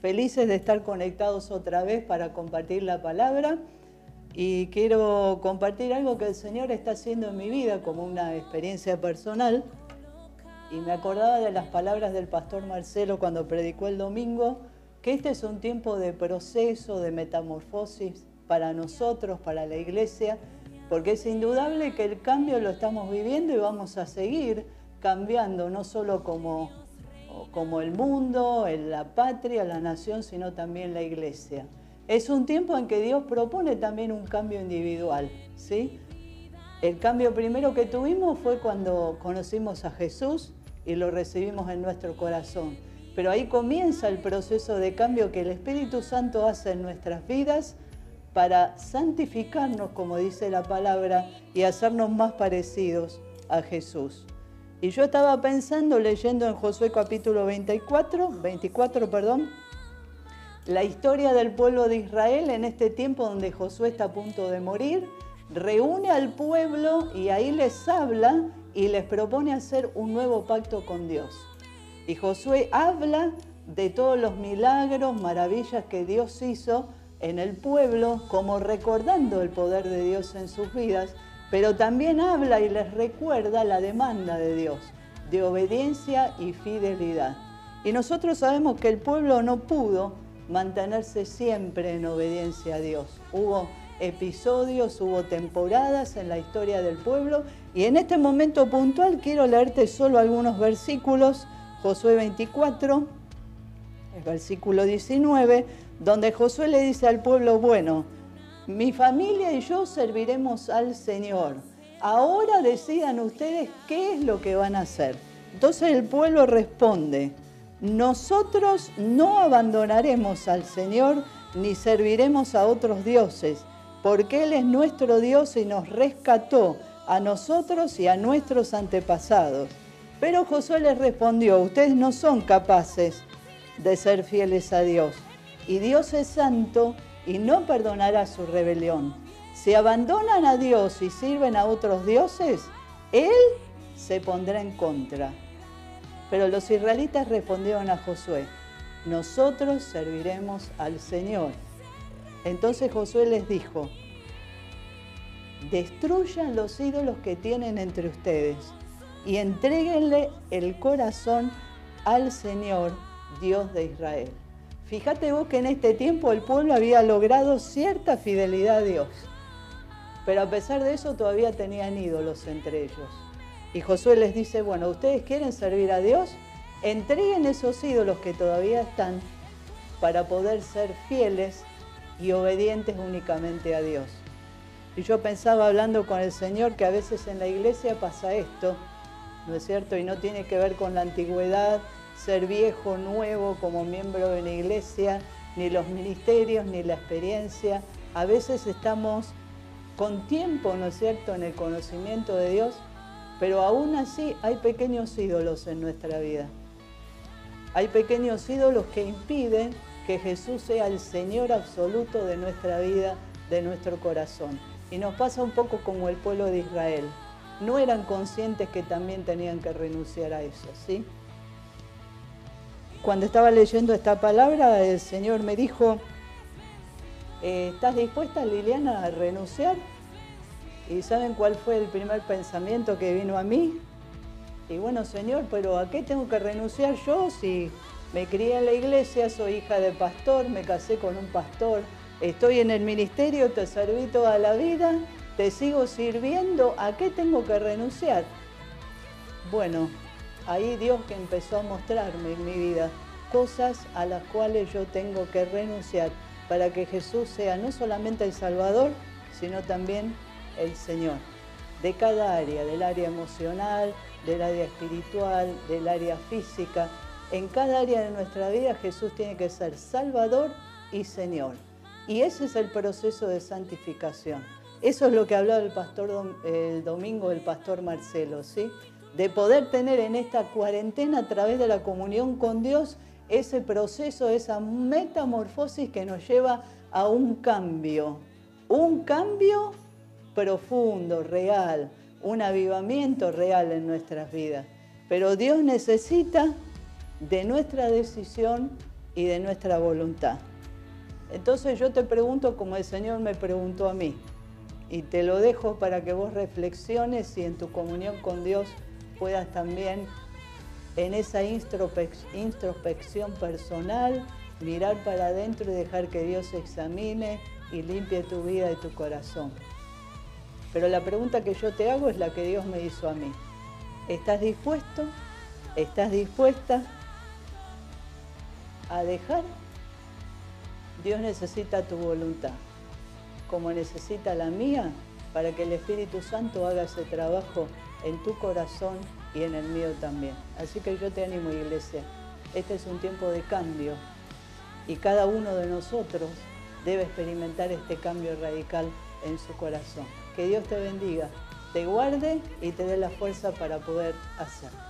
Felices de estar conectados otra vez para compartir la palabra. Y quiero compartir algo que el Señor está haciendo en mi vida como una experiencia personal. Y me acordaba de las palabras del pastor Marcelo cuando predicó el domingo, que este es un tiempo de proceso, de metamorfosis para nosotros, para la iglesia, porque es indudable que el cambio lo estamos viviendo y vamos a seguir cambiando, no solo como como el mundo, la patria, la nación, sino también la iglesia. Es un tiempo en que Dios propone también un cambio individual, ¿sí? El cambio primero que tuvimos fue cuando conocimos a Jesús y lo recibimos en nuestro corazón. Pero ahí comienza el proceso de cambio que el Espíritu Santo hace en nuestras vidas para santificarnos, como dice la palabra, y hacernos más parecidos a Jesús. Y yo estaba pensando, leyendo en Josué capítulo 24, 24, perdón, la historia del pueblo de Israel en este tiempo donde Josué está a punto de morir, reúne al pueblo y ahí les habla y les propone hacer un nuevo pacto con Dios. Y Josué habla de todos los milagros, maravillas que Dios hizo en el pueblo, como recordando el poder de Dios en sus vidas pero también habla y les recuerda la demanda de Dios, de obediencia y fidelidad. Y nosotros sabemos que el pueblo no pudo mantenerse siempre en obediencia a Dios. Hubo episodios, hubo temporadas en la historia del pueblo y en este momento puntual quiero leerte solo algunos versículos, Josué 24, el versículo 19, donde Josué le dice al pueblo, bueno, mi familia y yo serviremos al Señor. Ahora decidan ustedes qué es lo que van a hacer. Entonces el pueblo responde, nosotros no abandonaremos al Señor ni serviremos a otros dioses, porque Él es nuestro Dios y nos rescató a nosotros y a nuestros antepasados. Pero Josué les respondió, ustedes no son capaces de ser fieles a Dios. Y Dios es santo y no perdonará su rebelión. Si abandonan a Dios y sirven a otros dioses, Él se pondrá en contra. Pero los israelitas respondieron a Josué, nosotros serviremos al Señor. Entonces Josué les dijo, destruyan los ídolos que tienen entre ustedes y entréguenle el corazón al Señor, Dios de Israel. Fíjate vos que en este tiempo el pueblo había logrado cierta fidelidad a Dios, pero a pesar de eso todavía tenían ídolos entre ellos. Y Josué les dice, bueno, ¿ustedes quieren servir a Dios? Entreguen esos ídolos que todavía están para poder ser fieles y obedientes únicamente a Dios. Y yo pensaba hablando con el Señor que a veces en la iglesia pasa esto, ¿no es cierto? Y no tiene que ver con la antigüedad, ser viejo, nuevo como miembro de la iglesia, ni los ministerios, ni la experiencia. A veces estamos con tiempo, ¿no es cierto?, en el conocimiento de Dios, pero aún así hay pequeños ídolos en nuestra vida. Hay pequeños ídolos que impiden que Jesús sea el Señor absoluto de nuestra vida, de nuestro corazón. Y nos pasa un poco como el pueblo de Israel. No eran conscientes que también tenían que renunciar a eso, ¿sí? Cuando estaba leyendo esta palabra, el Señor me dijo, eh, ¿estás dispuesta, Liliana, a renunciar? ¿Y saben cuál fue el primer pensamiento que vino a mí? Y bueno, Señor, pero ¿a qué tengo que renunciar yo si me crié en la iglesia, soy hija de pastor, me casé con un pastor, estoy en el ministerio, te serví toda la vida, te sigo sirviendo, ¿a qué tengo que renunciar? Bueno, ahí Dios que empezó a mostrarme en mi vida cosas a las cuales yo tengo que renunciar para que Jesús sea no solamente el Salvador, sino también el Señor. De cada área, del área emocional, del área espiritual, del área física, En cada área de nuestra vida Jesús tiene que ser Salvador y Señor. Y ese es el proceso de santificación. Eso es lo que hablaba el pastor el domingo el pastor Marcelo, ¿sí? De poder tener en esta cuarentena a través de la comunión con Dios ese proceso, esa metamorfosis que nos lleva a un cambio, un cambio profundo, real, un avivamiento real en nuestras vidas. Pero Dios necesita de nuestra decisión y de nuestra voluntad. Entonces yo te pregunto como el Señor me preguntó a mí, y te lo dejo para que vos reflexiones y en tu comunión con Dios puedas también en esa introspección personal mirar para adentro y dejar que Dios examine y limpie tu vida y tu corazón. Pero la pregunta que yo te hago es la que Dios me hizo a mí. ¿Estás dispuesto? ¿Estás dispuesta a dejar? Dios necesita tu voluntad, como necesita la mía, para que el Espíritu Santo haga ese trabajo en tu corazón y en el mío también. Así que yo te animo, iglesia. Este es un tiempo de cambio y cada uno de nosotros debe experimentar este cambio radical en su corazón. Que Dios te bendiga, te guarde y te dé la fuerza para poder hacerlo.